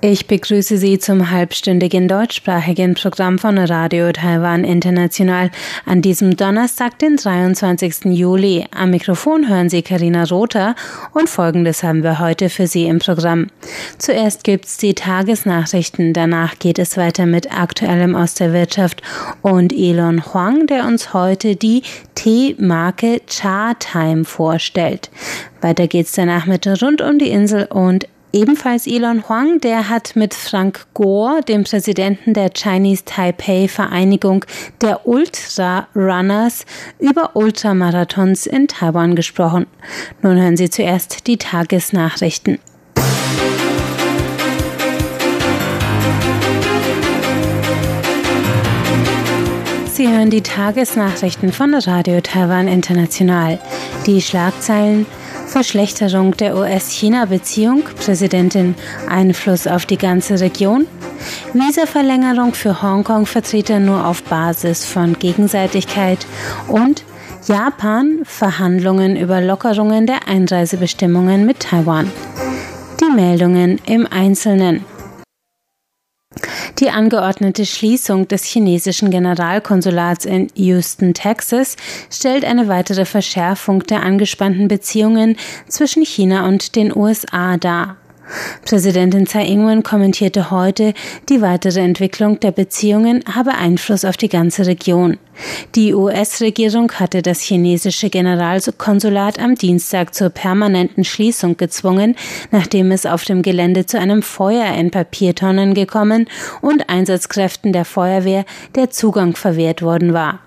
Ich begrüße Sie zum halbstündigen deutschsprachigen Programm von Radio Taiwan International an diesem Donnerstag, den 23. Juli. Am Mikrofon hören Sie Karina Rother und Folgendes haben wir heute für Sie im Programm. Zuerst gibt's die Tagesnachrichten, danach geht es weiter mit Aktuellem aus der Wirtschaft und Elon Huang, der uns heute die Teemarke Cha Time vorstellt. Weiter geht's danach mit Rund um die Insel und Ebenfalls Elon Huang, der hat mit Frank Gore, dem Präsidenten der Chinese Taipei Vereinigung der Ultra Runners, über Ultramarathons in Taiwan gesprochen. Nun hören Sie zuerst die Tagesnachrichten. Sie hören die Tagesnachrichten von Radio Taiwan International. Die Schlagzeilen Verschlechterung der US-China-Beziehung, Präsidentin Einfluss auf die ganze Region, Visaverlängerung für Hongkong-Vertreter nur auf Basis von Gegenseitigkeit und Japan Verhandlungen über Lockerungen der Einreisebestimmungen mit Taiwan. Die Meldungen im Einzelnen. Die angeordnete Schließung des chinesischen Generalkonsulats in Houston, Texas, stellt eine weitere Verschärfung der angespannten Beziehungen zwischen China und den USA dar. Präsidentin Tsai Ing-wen kommentierte heute, die weitere Entwicklung der Beziehungen habe Einfluss auf die ganze Region. Die US-Regierung hatte das chinesische Generalkonsulat am Dienstag zur permanenten Schließung gezwungen, nachdem es auf dem Gelände zu einem Feuer in Papiertonnen gekommen und Einsatzkräften der Feuerwehr der Zugang verwehrt worden war.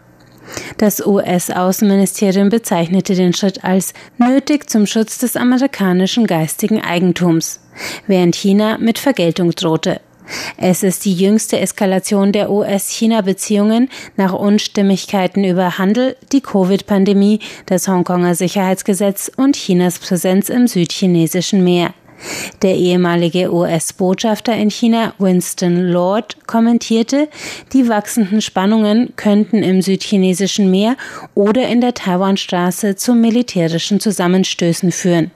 Das US-Außenministerium bezeichnete den Schritt als nötig zum Schutz des amerikanischen geistigen Eigentums, während China mit Vergeltung drohte. Es ist die jüngste Eskalation der US-China-Beziehungen nach Unstimmigkeiten über Handel, die Covid-Pandemie, das Hongkonger Sicherheitsgesetz und Chinas Präsenz im südchinesischen Meer. Der ehemalige US-Botschafter in China, Winston Lord, kommentierte, die wachsenden Spannungen könnten im südchinesischen Meer oder in der Taiwanstraße zu militärischen Zusammenstößen führen.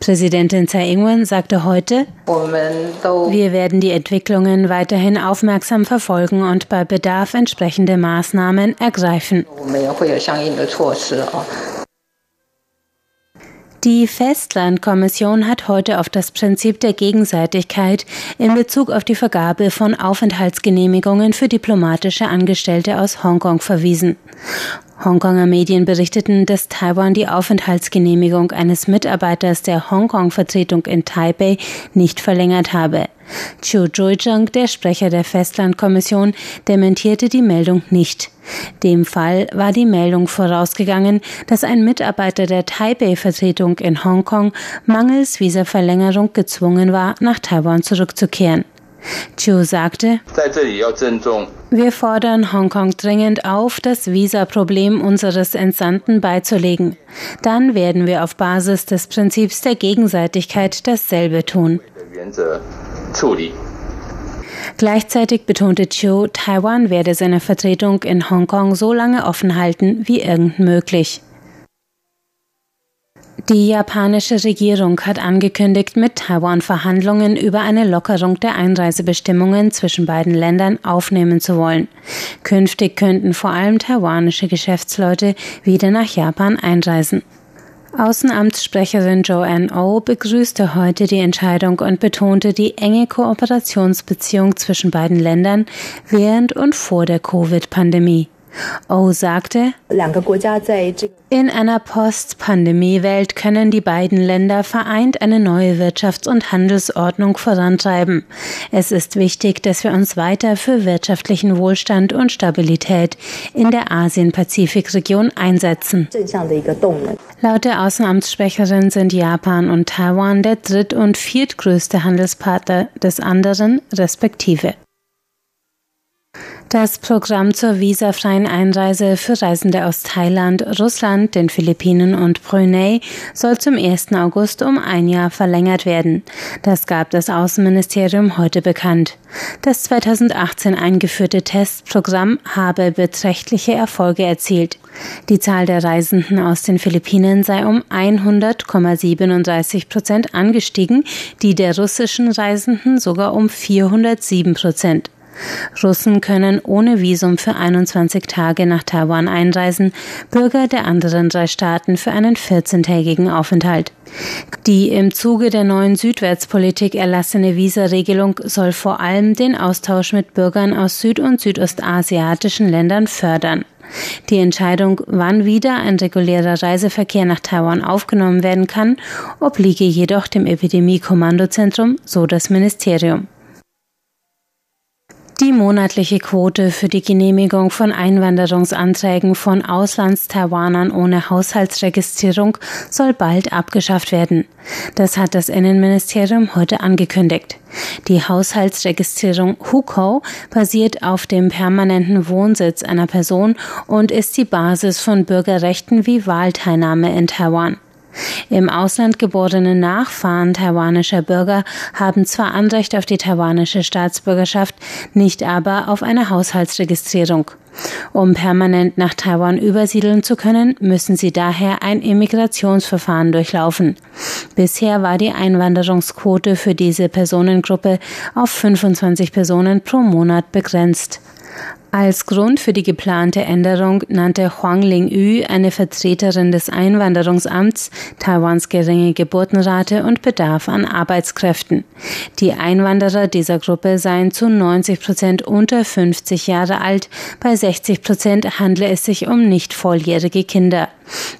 Präsidentin Tsai Ing-wen sagte heute, wir werden die Entwicklungen weiterhin aufmerksam verfolgen und bei Bedarf entsprechende Maßnahmen ergreifen. Die Festlandkommission hat heute auf das Prinzip der Gegenseitigkeit in Bezug auf die Vergabe von Aufenthaltsgenehmigungen für diplomatische Angestellte aus Hongkong verwiesen. Hongkonger Medien berichteten, dass Taiwan die Aufenthaltsgenehmigung eines Mitarbeiters der Hongkong-Vertretung in Taipei nicht verlängert habe. Chiu Zhuizheng, der Sprecher der Festlandkommission, dementierte die Meldung nicht. Dem Fall war die Meldung vorausgegangen, dass ein Mitarbeiter der Taipei-Vertretung in Hongkong mangels Visaverlängerung gezwungen war, nach Taiwan zurückzukehren. Chiu sagte, wir fordern Hongkong dringend auf, das Visaproblem unseres Entsandten beizulegen. Dann werden wir auf Basis des Prinzips der Gegenseitigkeit dasselbe tun. Gleichzeitig betonte Chiu, Taiwan werde seine Vertretung in Hongkong so lange offen halten wie irgend möglich. Die japanische Regierung hat angekündigt, mit Taiwan Verhandlungen über eine Lockerung der Einreisebestimmungen zwischen beiden Ländern aufnehmen zu wollen. Künftig könnten vor allem taiwanische Geschäftsleute wieder nach Japan einreisen. Außenamtssprecherin Joanne O begrüßte heute die Entscheidung und betonte die enge Kooperationsbeziehung zwischen beiden Ländern während und vor der Covid-Pandemie. O sagte, in einer Post-Pandemie-Welt können die beiden Länder vereint eine neue Wirtschafts- und Handelsordnung vorantreiben. Es ist wichtig, dass wir uns weiter für wirtschaftlichen Wohlstand und Stabilität in der Asien-Pazifik-Region einsetzen. Laut der Außenamtssprecherin sind Japan und Taiwan der dritt- und viertgrößte Handelspartner des anderen respektive. Das Programm zur visafreien Einreise für Reisende aus Thailand, Russland, den Philippinen und Brunei soll zum 1. August um ein Jahr verlängert werden. Das gab das Außenministerium heute bekannt. Das 2018 eingeführte Testprogramm habe beträchtliche Erfolge erzielt. Die Zahl der Reisenden aus den Philippinen sei um 100,37 Prozent angestiegen, die der russischen Reisenden sogar um 407 Prozent. Russen können ohne Visum für 21 Tage nach Taiwan einreisen, Bürger der anderen drei Staaten für einen 14-tägigen Aufenthalt. Die im Zuge der neuen Südwärtspolitik erlassene Visaregelung soll vor allem den Austausch mit Bürgern aus süd- und südostasiatischen Ländern fördern. Die Entscheidung, wann wieder ein regulärer Reiseverkehr nach Taiwan aufgenommen werden kann, obliege jedoch dem Epidemie-Kommandozentrum, so das Ministerium. Die monatliche Quote für die Genehmigung von Einwanderungsanträgen von Auslandstaiwanern ohne Haushaltsregistrierung soll bald abgeschafft werden. Das hat das Innenministerium heute angekündigt. Die Haushaltsregistrierung HUKO basiert auf dem permanenten Wohnsitz einer Person und ist die Basis von Bürgerrechten wie Wahlteilnahme in Taiwan. Im Ausland geborene Nachfahren taiwanischer Bürger haben zwar Anrecht auf die taiwanische Staatsbürgerschaft, nicht aber auf eine Haushaltsregistrierung. Um permanent nach Taiwan übersiedeln zu können, müssen sie daher ein Immigrationsverfahren durchlaufen. Bisher war die Einwanderungsquote für diese Personengruppe auf 25 Personen pro Monat begrenzt. Als Grund für die geplante Änderung nannte Huang Ling-yu, eine Vertreterin des Einwanderungsamts, Taiwans geringe Geburtenrate und Bedarf an Arbeitskräften. Die Einwanderer dieser Gruppe seien zu 90 Prozent unter 50 Jahre alt, bei 60 Prozent handle es sich um nicht volljährige Kinder.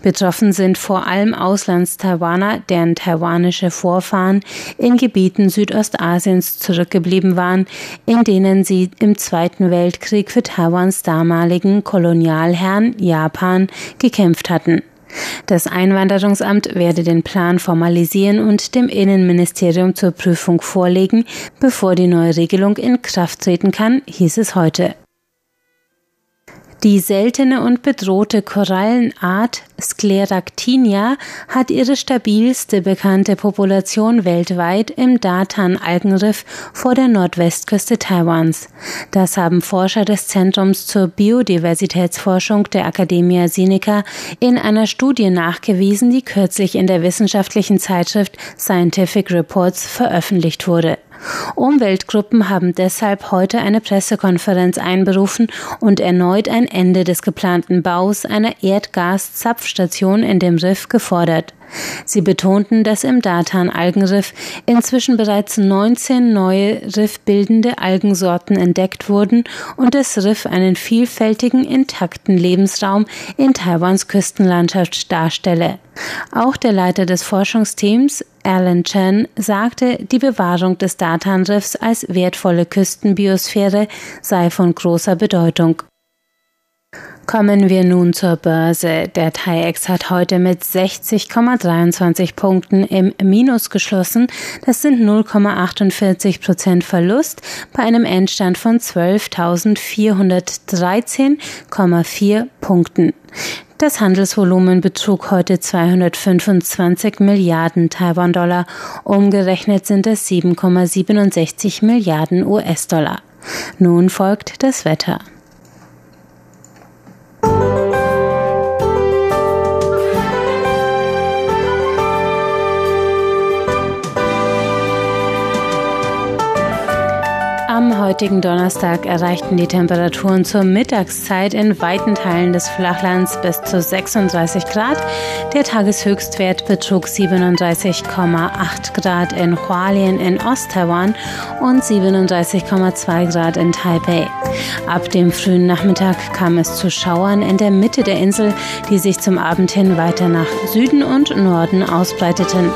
Betroffen sind vor allem Auslandstaiwaner, deren taiwanische Vorfahren in Gebieten Südostasiens zurückgeblieben waren, in denen sie im Zweiten Weltkrieg für Taiwans damaligen Kolonialherrn Japan gekämpft hatten. Das Einwanderungsamt werde den Plan formalisieren und dem Innenministerium zur Prüfung vorlegen, bevor die neue Regelung in Kraft treten kann, hieß es heute. Die seltene und bedrohte Korallenart Scleractinia hat ihre stabilste bekannte Population weltweit im Datan-Algenriff vor der Nordwestküste Taiwans. Das haben Forscher des Zentrums zur Biodiversitätsforschung der Academia Sinica in einer Studie nachgewiesen, die kürzlich in der wissenschaftlichen Zeitschrift Scientific Reports veröffentlicht wurde. Umweltgruppen haben deshalb heute eine Pressekonferenz einberufen und erneut ein Ende des geplanten Baus einer Erdgaszapfstation in dem Riff gefordert. Sie betonten, dass im Datan-Algenriff inzwischen bereits 19 neue riffbildende Algensorten entdeckt wurden und das Riff einen vielfältigen, intakten Lebensraum in Taiwans Küstenlandschaft darstelle. Auch der Leiter des Forschungsteams, Alan Chen, sagte, die Bewahrung des Datan-Riffs als wertvolle Küstenbiosphäre sei von großer Bedeutung. Kommen wir nun zur Börse. Der TAIEX hat heute mit 60,23 Punkten im Minus geschlossen. Das sind 0,48 Prozent Verlust bei einem Endstand von 12.413,4 Punkten. Das Handelsvolumen betrug heute 225 Milliarden Taiwan-Dollar. Umgerechnet sind es 7,67 Milliarden US-Dollar. Nun folgt das Wetter. Am heutigen Donnerstag erreichten die Temperaturen zur Mittagszeit in weiten Teilen des Flachlands bis zu 36 Grad. Der Tageshöchstwert betrug 37,8 Grad in Hualien in Osttaiwan und 37,2 Grad in Taipei. Ab dem frühen Nachmittag kam es zu Schauern in der Mitte der Insel, die sich zum Abend hin weiter nach Süden und Norden ausbreiteten.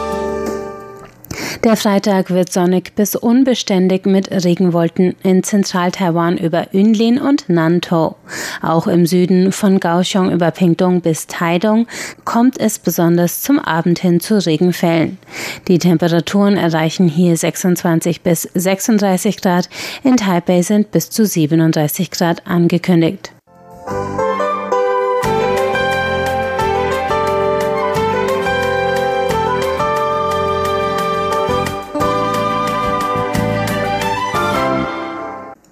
Der Freitag wird sonnig bis unbeständig mit Regenwolken in Zentral-Taiwan über Yunlin und Nantou. Auch im Süden von Kaohsiung über Pingtung bis Taidong kommt es besonders zum Abend hin zu Regenfällen. Die Temperaturen erreichen hier 26 bis 36 Grad, in Taipei sind bis zu 37 Grad angekündigt.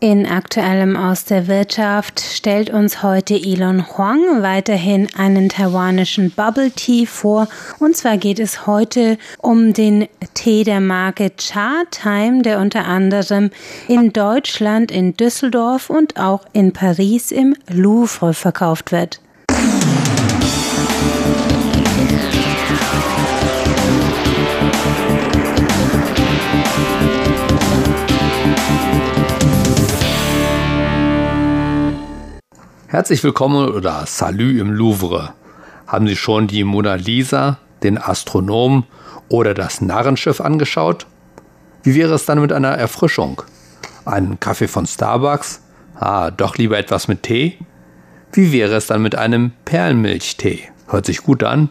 In aktuellem aus der Wirtschaft stellt uns heute Elon Huang weiterhin einen taiwanischen Bubble Tea vor. Und zwar geht es heute um den Tee der Marke Cha Time, der unter anderem in Deutschland, in Düsseldorf und auch in Paris im Louvre verkauft wird. Herzlich willkommen oder Salü im Louvre. Haben Sie schon die Mona Lisa, den Astronom oder das Narrenschiff angeschaut? Wie wäre es dann mit einer Erfrischung? Ein Kaffee von Starbucks? Ah, doch lieber etwas mit Tee? Wie wäre es dann mit einem Perlmilchtee? Hört sich gut an?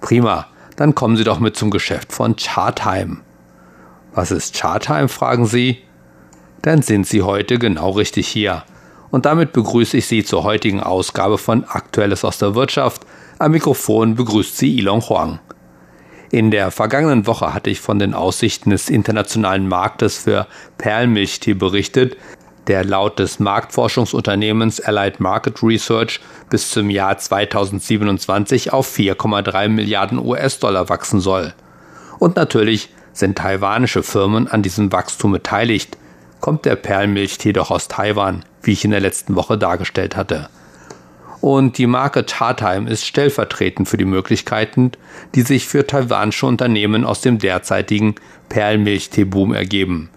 Prima, dann kommen Sie doch mit zum Geschäft von Chartheim. Was ist Chartheim, fragen Sie? Dann sind Sie heute genau richtig hier und damit begrüße ich Sie zur heutigen Ausgabe von Aktuelles aus der Wirtschaft. Am Mikrofon begrüßt Sie Ilon Huang. In der vergangenen Woche hatte ich von den Aussichten des internationalen Marktes für Perlmilchtee berichtet, der laut des Marktforschungsunternehmens Allied Market Research bis zum Jahr 2027 auf 4,3 Milliarden US-Dollar wachsen soll. Und natürlich sind taiwanische Firmen an diesem Wachstum beteiligt, kommt der Perlmilchtee doch aus Taiwan wie ich in der letzten Woche dargestellt hatte. Und die Marke Chartime ist stellvertretend für die Möglichkeiten, die sich für taiwanische Unternehmen aus dem derzeitigen Perlmilchtee-Boom ergeben.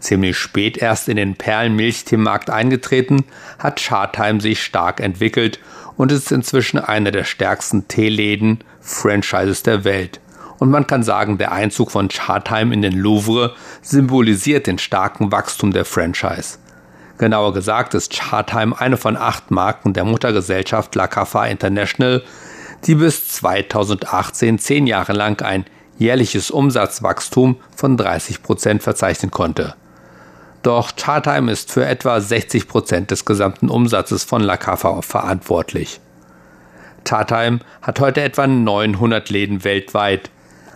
Ziemlich spät erst in den Perlmilchtee-Markt eingetreten, hat Chartime sich stark entwickelt und ist inzwischen einer der stärksten Teeläden, Franchises der Welt. Und man kann sagen, der Einzug von Chartime in den Louvre symbolisiert den starken Wachstum der Franchise. Genauer gesagt ist Chartheim eine von acht Marken der Muttergesellschaft La Cafa International, die bis 2018 zehn Jahre lang ein jährliches Umsatzwachstum von 30 Prozent verzeichnen konnte. Doch Chartheim ist für etwa 60 Prozent des gesamten Umsatzes von La Cafa verantwortlich. Chartheim hat heute etwa 900 Läden weltweit,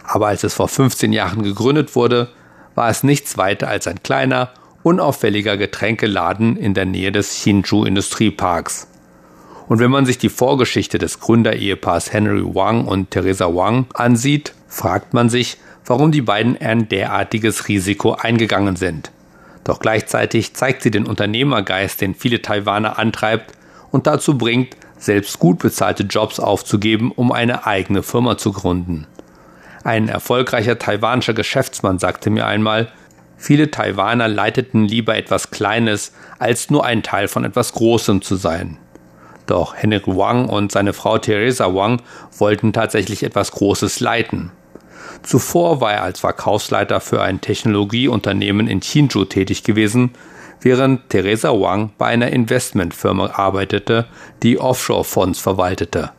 aber als es vor 15 Jahren gegründet wurde, war es nichts weiter als ein kleiner unauffälliger Getränkeladen in der Nähe des Hsinchu Industrieparks. Und wenn man sich die Vorgeschichte des Gründerehepaars Henry Wang und Theresa Wang ansieht, fragt man sich, warum die beiden ein derartiges Risiko eingegangen sind. Doch gleichzeitig zeigt sie den Unternehmergeist, den viele Taiwaner antreibt und dazu bringt, selbst gut bezahlte Jobs aufzugeben, um eine eigene Firma zu gründen. Ein erfolgreicher taiwanischer Geschäftsmann sagte mir einmal, Viele Taiwaner leiteten lieber etwas Kleines, als nur ein Teil von etwas Großem zu sein. Doch Henry Wang und seine Frau Theresa Wang wollten tatsächlich etwas Großes leiten. Zuvor war er als Verkaufsleiter für ein Technologieunternehmen in Hsinchu tätig gewesen, während Theresa Wang bei einer Investmentfirma arbeitete, die Offshore-Fonds verwaltete.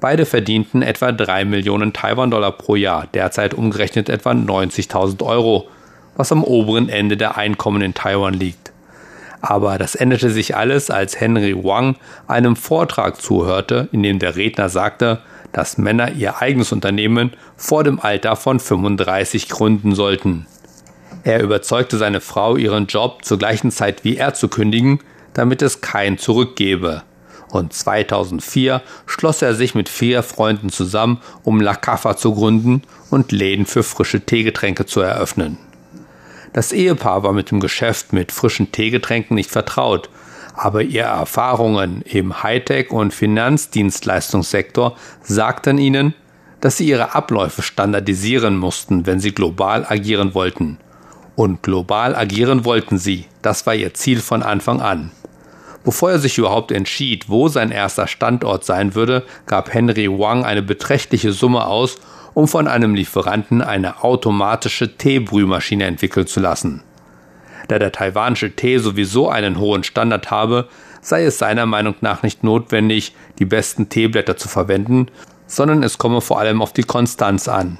Beide verdienten etwa 3 Millionen Taiwan-Dollar pro Jahr, derzeit umgerechnet etwa 90.000 Euro, was am oberen Ende der Einkommen in Taiwan liegt. Aber das änderte sich alles, als Henry Wang einem Vortrag zuhörte, in dem der Redner sagte, dass Männer ihr eigenes Unternehmen vor dem Alter von 35 gründen sollten. Er überzeugte seine Frau, ihren Job zur gleichen Zeit wie er zu kündigen, damit es kein Zurück gebe. Und 2004 schloss er sich mit vier Freunden zusammen, um La Caffa zu gründen und Läden für frische Teegetränke zu eröffnen. Das Ehepaar war mit dem Geschäft mit frischen Teegetränken nicht vertraut, aber ihre Erfahrungen im Hightech- und Finanzdienstleistungssektor sagten ihnen, dass sie ihre Abläufe standardisieren mussten, wenn sie global agieren wollten. Und global agieren wollten sie, das war ihr Ziel von Anfang an. Bevor er sich überhaupt entschied, wo sein erster Standort sein würde, gab Henry Wang eine beträchtliche Summe aus, um von einem Lieferanten eine automatische Teebrühmaschine entwickeln zu lassen. Da der taiwanische Tee sowieso einen hohen Standard habe, sei es seiner Meinung nach nicht notwendig, die besten Teeblätter zu verwenden, sondern es komme vor allem auf die Konstanz an.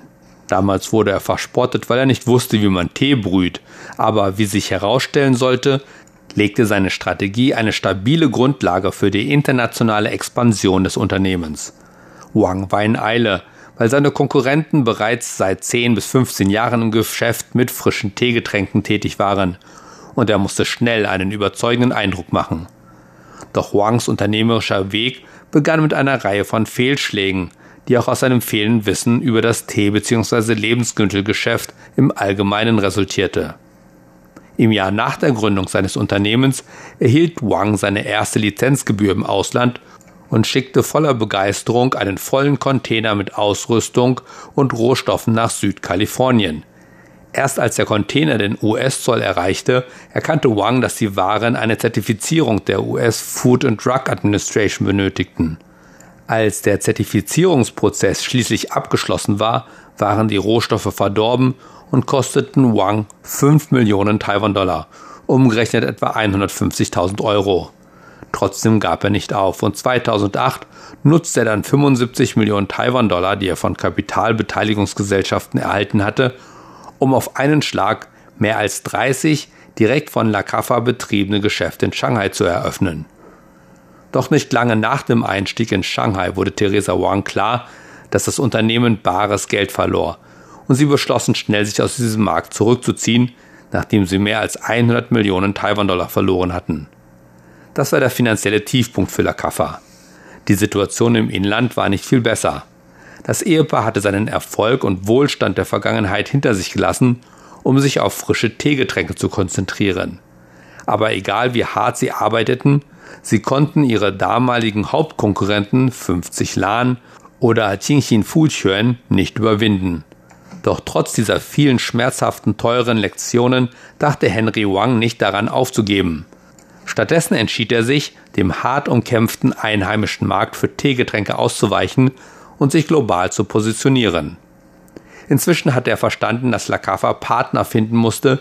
Damals wurde er verspottet, weil er nicht wusste, wie man Tee brüht, aber wie sich herausstellen sollte, legte seine Strategie eine stabile Grundlage für die internationale Expansion des Unternehmens. Wang war in Eile, weil seine Konkurrenten bereits seit 10 bis 15 Jahren im Geschäft mit frischen Teegetränken tätig waren, und er musste schnell einen überzeugenden Eindruck machen. Doch Wangs unternehmerischer Weg begann mit einer Reihe von Fehlschlägen, die auch aus seinem fehlenden Wissen über das Tee- bzw. Lebensmittelgeschäft im Allgemeinen resultierte. Im Jahr nach der Gründung seines Unternehmens erhielt Wang seine erste Lizenzgebühr im Ausland und schickte voller Begeisterung einen vollen Container mit Ausrüstung und Rohstoffen nach Südkalifornien. Erst als der Container den US-Zoll erreichte, erkannte Wang, dass die Waren eine Zertifizierung der US Food and Drug Administration benötigten. Als der Zertifizierungsprozess schließlich abgeschlossen war, waren die Rohstoffe verdorben und kosteten Wang 5 Millionen Taiwan-Dollar, umgerechnet etwa 150.000 Euro. Trotzdem gab er nicht auf und 2008 nutzte er dann 75 Millionen Taiwan-Dollar, die er von Kapitalbeteiligungsgesellschaften erhalten hatte, um auf einen Schlag mehr als 30 direkt von La Cafa betriebene Geschäfte in Shanghai zu eröffnen. Doch nicht lange nach dem Einstieg in Shanghai wurde Theresa Wang klar, dass das Unternehmen bares Geld verlor und sie beschlossen schnell, sich aus diesem Markt zurückzuziehen, nachdem sie mehr als 100 Millionen Taiwan-Dollar verloren hatten. Das war der finanzielle Tiefpunkt für La Cafa. Die Situation im Inland war nicht viel besser. Das Ehepaar hatte seinen Erfolg und Wohlstand der Vergangenheit hinter sich gelassen, um sich auf frische Teegetränke zu konzentrieren. Aber egal wie hart sie arbeiteten, Sie konnten ihre damaligen Hauptkonkurrenten 50 Lan oder Qingxin Fuquan nicht überwinden. Doch trotz dieser vielen schmerzhaften teuren Lektionen dachte Henry Wang nicht daran aufzugeben. Stattdessen entschied er sich, dem hart umkämpften einheimischen Markt für Teegetränke auszuweichen und sich global zu positionieren. Inzwischen hat er verstanden, dass Lakafa Partner finden musste,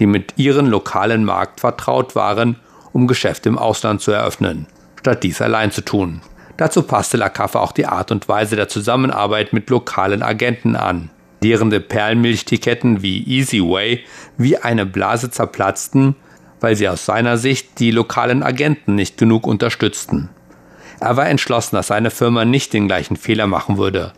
die mit ihrem lokalen Markt vertraut waren um Geschäfte im Ausland zu eröffnen, statt dies allein zu tun. Dazu passte Lacaffe auch die Art und Weise der Zusammenarbeit mit lokalen Agenten an, deren die Perlmilchtiketten wie Easy Way wie eine Blase zerplatzten, weil sie aus seiner Sicht die lokalen Agenten nicht genug unterstützten. Er war entschlossen, dass seine Firma nicht den gleichen Fehler machen würde.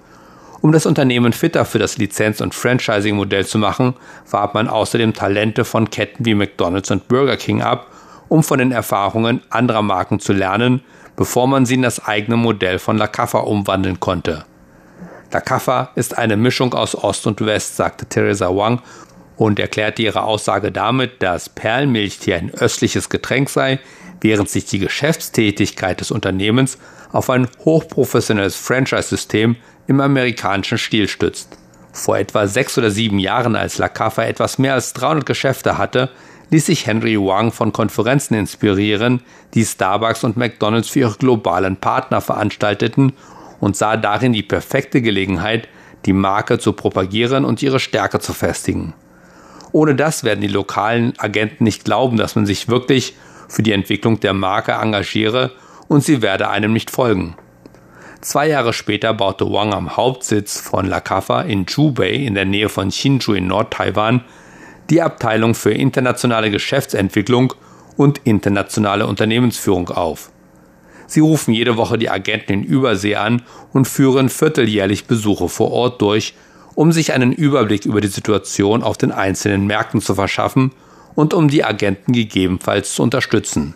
Um das Unternehmen fitter für das Lizenz- und Franchising-Modell zu machen, warb man außerdem Talente von Ketten wie McDonald's und Burger King ab um von den Erfahrungen anderer Marken zu lernen, bevor man sie in das eigene Modell von La Caffa umwandeln konnte. La Caffa ist eine Mischung aus Ost und West, sagte Theresa Wang und erklärte ihre Aussage damit, dass Perlmilchtee ein östliches Getränk sei, während sich die Geschäftstätigkeit des Unternehmens auf ein hochprofessionelles Franchise-System im amerikanischen Stil stützt. Vor etwa sechs oder sieben Jahren, als La Caffa etwas mehr als 300 Geschäfte hatte, ließ sich Henry Wang von Konferenzen inspirieren, die Starbucks und McDonald's für ihre globalen Partner veranstalteten und sah darin die perfekte Gelegenheit, die Marke zu propagieren und ihre Stärke zu festigen. Ohne das werden die lokalen Agenten nicht glauben, dass man sich wirklich für die Entwicklung der Marke engagiere und sie werde einem nicht folgen. Zwei Jahre später baute Wang am Hauptsitz von La Cafa in Zhubei in der Nähe von Hsinchu in Nord-Taiwan die Abteilung für internationale Geschäftsentwicklung und internationale Unternehmensführung auf. Sie rufen jede Woche die Agenten in Übersee an und führen vierteljährlich Besuche vor Ort durch, um sich einen Überblick über die Situation auf den einzelnen Märkten zu verschaffen und um die Agenten gegebenenfalls zu unterstützen.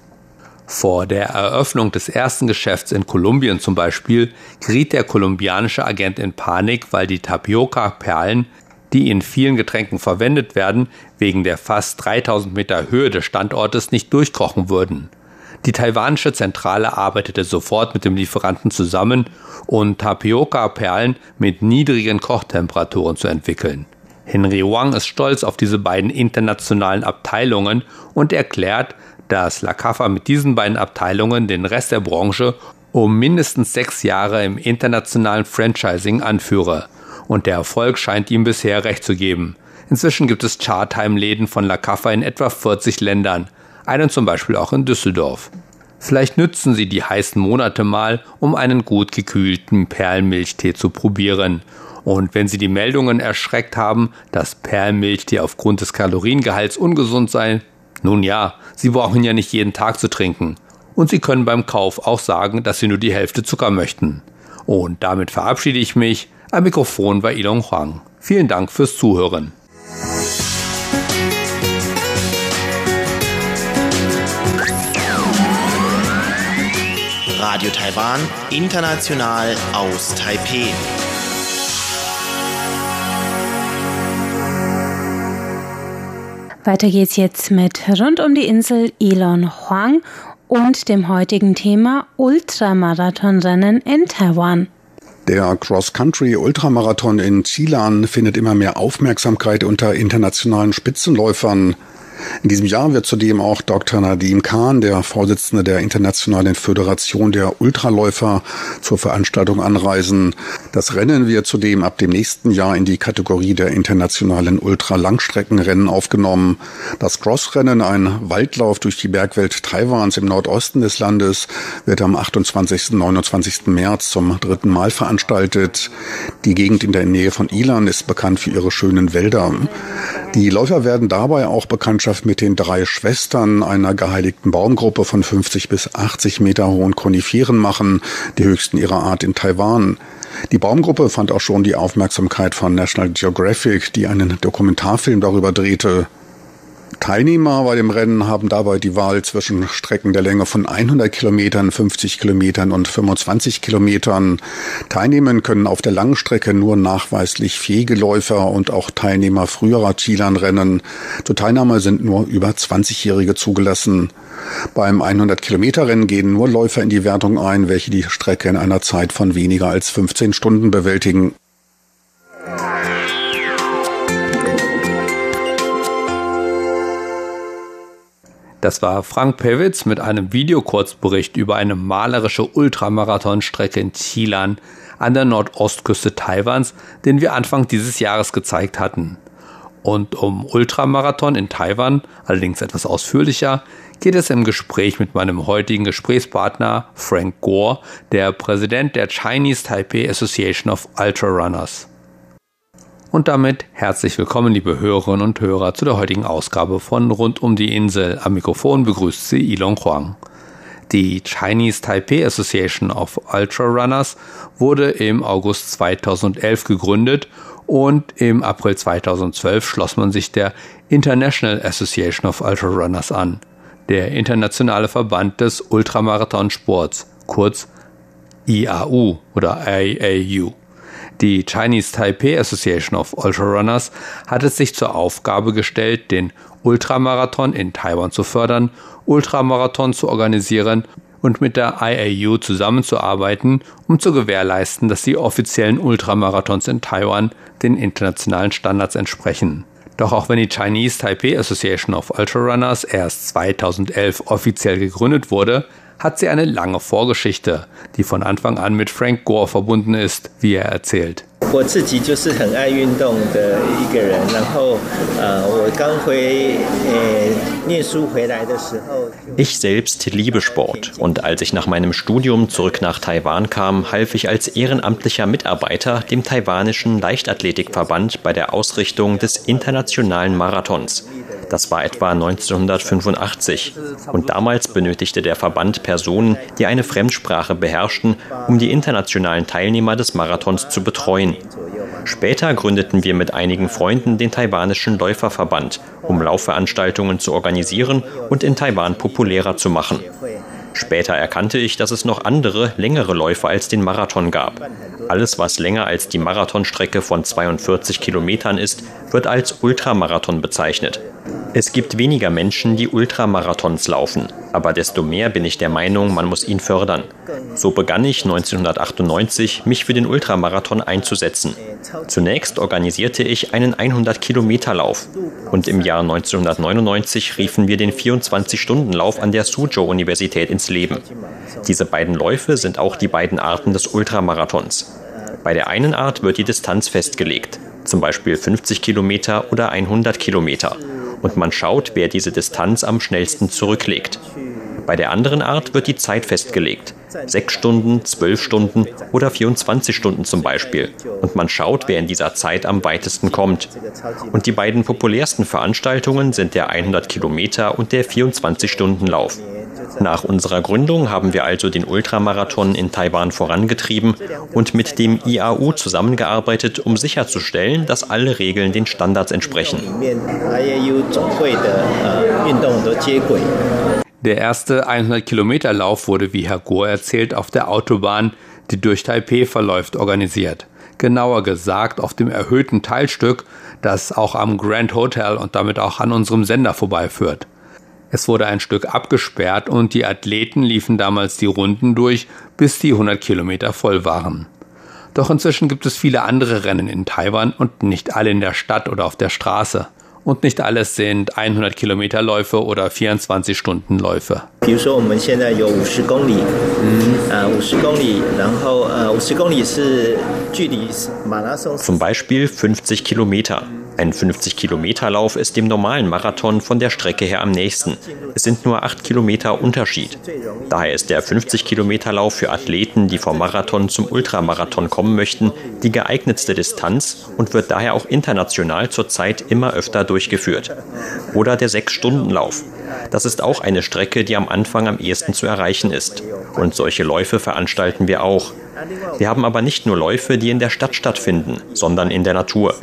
Vor der Eröffnung des ersten Geschäfts in Kolumbien zum Beispiel geriet der kolumbianische Agent in Panik, weil die Tapioca-Perlen die in vielen Getränken verwendet werden, wegen der fast 3000 Meter Höhe des Standortes nicht durchkochen würden. Die taiwanische Zentrale arbeitete sofort mit dem Lieferanten zusammen, um Tapioca-Perlen mit niedrigen Kochtemperaturen zu entwickeln. Henry Wang ist stolz auf diese beiden internationalen Abteilungen und erklärt, dass La Cafa mit diesen beiden Abteilungen den Rest der Branche um mindestens sechs Jahre im internationalen Franchising anführe Und der Erfolg scheint ihm bisher recht zu geben. Inzwischen gibt es Chartime-Läden von La Caffa in etwa 40 Ländern, einen zum Beispiel auch in Düsseldorf. Vielleicht nützen Sie die heißen Monate mal, um einen gut gekühlten Perlmilchtee zu probieren. Und wenn Sie die Meldungen erschreckt haben, dass Perlmilchtee aufgrund des Kaloriengehalts ungesund sei, nun ja, Sie brauchen ja nicht jeden Tag zu trinken. Und Sie können beim Kauf auch sagen, dass Sie nur die Hälfte Zucker möchten. Und damit verabschiede ich mich. Am Mikrofon bei Ilon Huang. Vielen Dank fürs Zuhören. Radio Taiwan, international aus Taipeh. Weiter geht's jetzt mit Rund um die Insel Elon Huang und dem heutigen Thema Ultramarathonrennen in Taiwan. Der Cross-Country-Ultramarathon in Chilan findet immer mehr Aufmerksamkeit unter internationalen Spitzenläufern. In diesem Jahr wird zudem auch Dr. Nadim Khan, der Vorsitzende der Internationalen Föderation der Ultraläufer, zur Veranstaltung anreisen. Das Rennen wird zudem ab dem nächsten Jahr in die Kategorie der internationalen Ultralangstreckenrennen aufgenommen. Das Crossrennen, ein Waldlauf durch die Bergwelt Taiwans im Nordosten des Landes, wird am 28. und 29. März zum dritten Mal veranstaltet. Die Gegend in der Nähe von Ilan ist bekannt für ihre schönen Wälder. Die Läufer werden dabei auch Bekanntschaft mit den drei Schwestern einer geheiligten Baumgruppe von 50 bis 80 Meter hohen Koniferen machen, die höchsten ihrer Art in Taiwan. Die Baumgruppe fand auch schon die Aufmerksamkeit von National Geographic, die einen Dokumentarfilm darüber drehte. Teilnehmer bei dem Rennen haben dabei die Wahl zwischen Strecken der Länge von 100 Kilometern, 50 Kilometern und 25 Kilometern. Teilnehmen können auf der langen Strecke nur nachweislich fähige Läufer und auch Teilnehmer früherer Chilan-Rennen. Zur Teilnahme sind nur über 20-Jährige zugelassen. Beim 100-Kilometer-Rennen gehen nur Läufer in die Wertung ein, welche die Strecke in einer Zeit von weniger als 15 Stunden bewältigen. Das war Frank Pewitz mit einem Videokurzbericht über eine malerische Ultramarathonstrecke in Chilan an der Nordostküste Taiwans, den wir Anfang dieses Jahres gezeigt hatten. Und um Ultramarathon in Taiwan, allerdings etwas ausführlicher, geht es im Gespräch mit meinem heutigen Gesprächspartner Frank Gore, der Präsident der Chinese Taipei Association of Ultra Runners. Und damit herzlich willkommen, liebe Hörerinnen und Hörer, zu der heutigen Ausgabe von Rund um die Insel. Am Mikrofon begrüßt Sie Ilon Huang. Die Chinese Taipei Association of Ultra Runners wurde im August 2011 gegründet und im April 2012 schloss man sich der International Association of Ultra Runners an, der internationale Verband des Ultramarathonsports, kurz IAU oder IAU. Die Chinese Taipei Association of Ultrarunners hat es sich zur Aufgabe gestellt, den Ultramarathon in Taiwan zu fördern, Ultramarathon zu organisieren und mit der IAU zusammenzuarbeiten, um zu gewährleisten, dass die offiziellen Ultramarathons in Taiwan den internationalen Standards entsprechen. Doch auch wenn die Chinese Taipei Association of Ultrarunners erst 2011 offiziell gegründet wurde, hat sie eine lange Vorgeschichte, die von Anfang an mit Frank Gore verbunden ist, wie er erzählt. Ich selbst liebe Sport und als ich nach meinem Studium zurück nach Taiwan kam, half ich als ehrenamtlicher Mitarbeiter dem taiwanischen Leichtathletikverband bei der Ausrichtung des internationalen Marathons. Das war etwa 1985. Und damals benötigte der Verband Personen, die eine Fremdsprache beherrschten, um die internationalen Teilnehmer des Marathons zu betreuen. Später gründeten wir mit einigen Freunden den taiwanischen Läuferverband, um Laufveranstaltungen zu organisieren und in Taiwan populärer zu machen. Später erkannte ich, dass es noch andere, längere Läufe als den Marathon gab. Alles, was länger als die Marathonstrecke von 42 Kilometern ist, wird als Ultramarathon bezeichnet. Es gibt weniger Menschen, die Ultramarathons laufen, aber desto mehr bin ich der Meinung, man muss ihn fördern. So begann ich 1998, mich für den Ultramarathon einzusetzen. Zunächst organisierte ich einen 100-Kilometer-Lauf und im Jahr 1999 riefen wir den 24-Stunden-Lauf an der Suzhou-Universität ins Leben. Diese beiden Läufe sind auch die beiden Arten des Ultramarathons. Bei der einen Art wird die Distanz festgelegt, zum Beispiel 50 Kilometer oder 100 Kilometer, und man schaut, wer diese Distanz am schnellsten zurücklegt. Bei der anderen Art wird die Zeit festgelegt. Sechs Stunden, zwölf Stunden oder 24 Stunden zum Beispiel. Und man schaut, wer in dieser Zeit am weitesten kommt. Und die beiden populärsten Veranstaltungen sind der 100 Kilometer und der 24-Stunden-Lauf. Nach unserer Gründung haben wir also den Ultramarathon in Taiwan vorangetrieben und mit dem IAU zusammengearbeitet, um sicherzustellen, dass alle Regeln den Standards entsprechen. Der erste 100-Kilometer-Lauf wurde, wie Herr Gohr erzählt, auf der Autobahn, die durch Taipeh verläuft, organisiert. Genauer gesagt auf dem erhöhten Teilstück, das auch am Grand Hotel und damit auch an unserem Sender vorbeiführt. Es wurde ein Stück abgesperrt und die Athleten liefen damals die Runden durch, bis die 100 Kilometer voll waren. Doch inzwischen gibt es viele andere Rennen in Taiwan und nicht alle in der Stadt oder auf der Straße und nicht alles sind 100 Kilometer Läufe oder 24 Stunden Läufe. Zum Beispiel 50 Kilometer. Ein 50-Kilometer-Lauf ist dem normalen Marathon von der Strecke her am nächsten. Es sind nur 8 Kilometer Unterschied. Daher ist der 50-Kilometer-Lauf für Athleten, die vom Marathon zum Ultramarathon kommen möchten, die geeignetste Distanz und wird daher auch international zurzeit immer öfter durchgeführt. Oder der 6-Stunden-Lauf. Das ist auch eine Strecke, die am Anfang am ehesten zu erreichen ist. Und solche Läufe veranstalten wir auch. Wir haben aber nicht nur Läufe, die in der Stadt stattfinden, sondern in der Natur.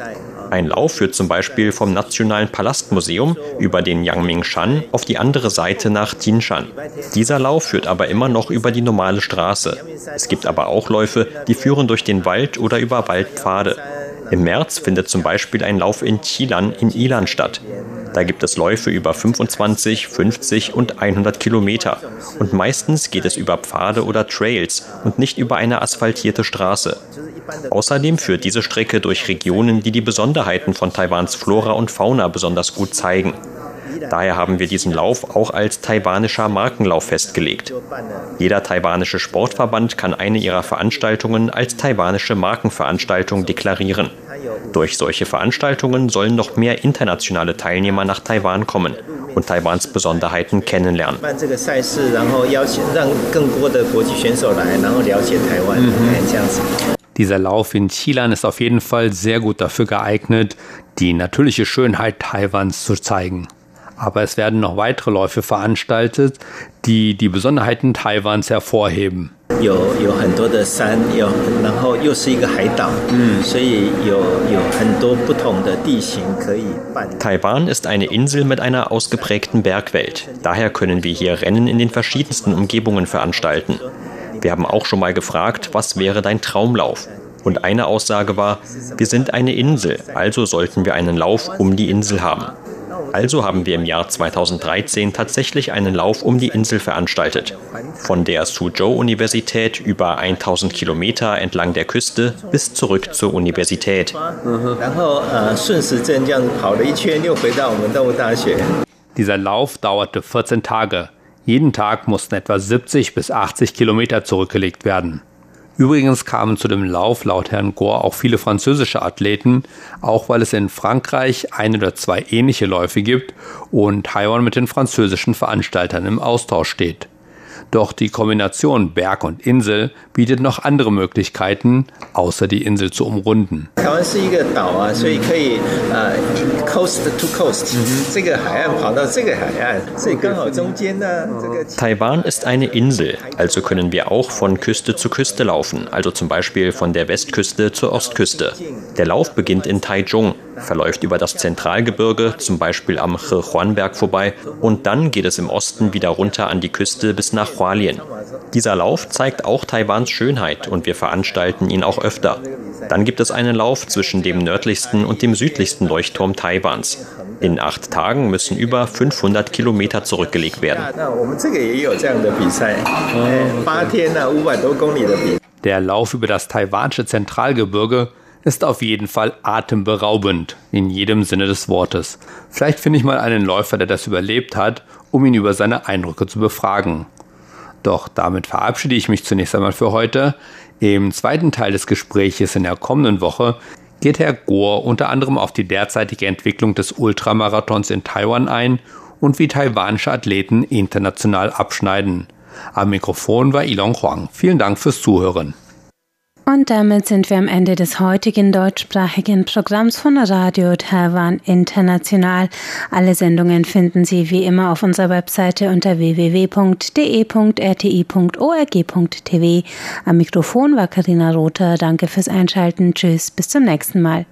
Ein Lauf führt zum Beispiel vom Nationalen Palastmuseum über den Yangmingshan auf die andere Seite nach Tinshan. Dieser Lauf führt aber immer noch über die normale Straße. Es gibt aber auch Läufe, die führen durch den Wald oder über Waldpfade. Im März findet zum Beispiel ein Lauf in Chilan in Ilan statt. Da gibt es Läufe über 25, 50 und 100 Kilometer. Und meistens geht es über Pfade oder Trails und nicht über eine asphaltierte Straße. Außerdem führt diese Strecke durch Regionen, die die Besonderheiten von Taiwans Flora und Fauna besonders gut zeigen. Daher haben wir diesen Lauf auch als taiwanischer Markenlauf festgelegt. Jeder taiwanische Sportverband kann eine ihrer Veranstaltungen als taiwanische Markenveranstaltung deklarieren. Durch solche Veranstaltungen sollen noch mehr internationale Teilnehmer nach Taiwan kommen und Taiwans Besonderheiten kennenlernen. Dieser Lauf in Chilan ist auf jeden Fall sehr gut dafür geeignet, die natürliche Schönheit Taiwans zu zeigen aber es werden noch weitere Läufe veranstaltet, die die Besonderheiten Taiwans hervorheben. Taiwan ist eine Insel mit einer ausgeprägten Bergwelt. Daher können wir hier Rennen in den verschiedensten Umgebungen veranstalten. Wir haben auch schon mal gefragt, was wäre dein Traumlauf? Und eine Aussage war, wir sind eine Insel, also sollten wir einen Lauf um die Insel haben. Also haben wir im Jahr 2013 tatsächlich einen Lauf um die Insel veranstaltet. Von der Suzhou-Universität über 1000 Kilometer entlang der Küste bis zurück zur Universität. Dieser Lauf dauerte 14 Tage. Jeden Tag mussten etwa 70 bis 80 Kilometer zurückgelegt werden. Übrigens kamen zu dem Lauf laut Herrn Gore auch viele französische Athleten, auch weil es in Frankreich ein oder zwei ähnliche Läufe gibt und Taiwan mit den französischen Veranstaltern im Austausch steht. Doch die Kombination Berg und Insel bietet noch andere Möglichkeiten, außer die Insel zu umrunden. Taiwan ist eine Insel, also können wir auch von Küste zu Küste laufen, also zum Beispiel von der Westküste zur Ostküste. Der Lauf beginnt in Taichung, verläuft über das Zentralgebirge, zum Beispiel am Hehuanberg vorbei, und dann geht es im Osten wieder runter an die Küste bis nach Hualien. Dieser Lauf zeigt auch Taiwans Schönheit und wir veranstalten ihn auch öfter. Dann gibt es einen Lauf zwischen dem nördlichsten und dem südlichsten Leuchtturm Taiwans. In acht Tagen müssen über 500 Kilometer zurückgelegt werden. Der Lauf über das taiwanische Zentralgebirge ist auf jeden Fall atemberaubend, in jedem Sinne des Wortes. Vielleicht finde ich mal einen Läufer, der das überlebt hat, um ihn über seine Eindrücke zu befragen. Doch damit verabschiede ich mich zunächst einmal für heute. Im zweiten Teil des Gespräches in der kommenden Woche geht Herr Gohr unter anderem auf die derzeitige Entwicklung des Ultramarathons in Taiwan ein und wie taiwanische Athleten international abschneiden. Am Mikrofon war Ilon Huang. Vielen Dank fürs Zuhören. Und damit sind wir am Ende des heutigen deutschsprachigen Programms von Radio Taiwan International. Alle Sendungen finden Sie wie immer auf unserer Webseite unter www.de.rti.org.tv. Am Mikrofon war Karina Rother. Danke fürs Einschalten. Tschüss, bis zum nächsten Mal.